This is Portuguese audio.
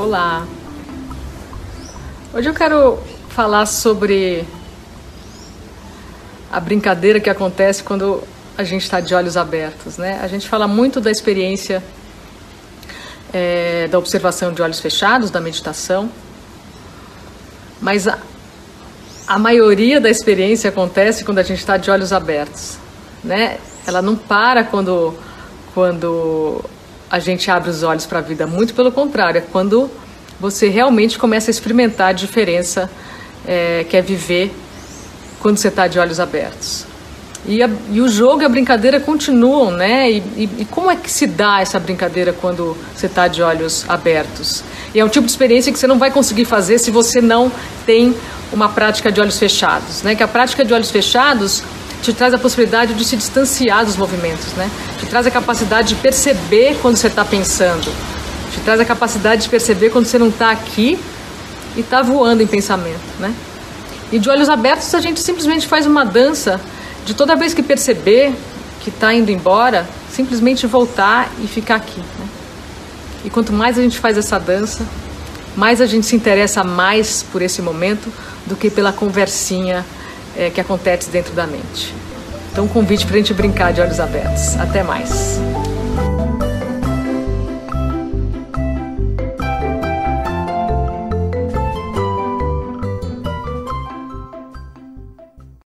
Olá. Hoje eu quero falar sobre a brincadeira que acontece quando a gente está de olhos abertos, né? A gente fala muito da experiência é, da observação de olhos fechados, da meditação, mas a, a maioria da experiência acontece quando a gente está de olhos abertos, né? Ela não para quando quando a gente abre os olhos para a vida. Muito pelo contrário, é quando você realmente começa a experimentar a diferença é, que é viver quando você está de olhos abertos. E, a, e, o jogo e a brincadeira continuam, né? E, e, e, como é que se dá essa brincadeira quando você está de olhos abertos? E é um tipo de experiência que você não vai conseguir fazer se você não tem uma prática de olhos fechados, né? Que a prática de olhos fechados te traz a possibilidade de se distanciar dos movimentos, né? Te traz a capacidade de perceber quando você está pensando, te traz a capacidade de perceber quando você não está aqui e está voando em pensamento, né? E de olhos abertos a gente simplesmente faz uma dança de toda vez que perceber que está indo embora, simplesmente voltar e ficar aqui. Né? E quanto mais a gente faz essa dança, mais a gente se interessa mais por esse momento do que pela conversinha é, que acontece dentro da mente. Então, um convite para a gente brincar de olhos abertos. Até mais.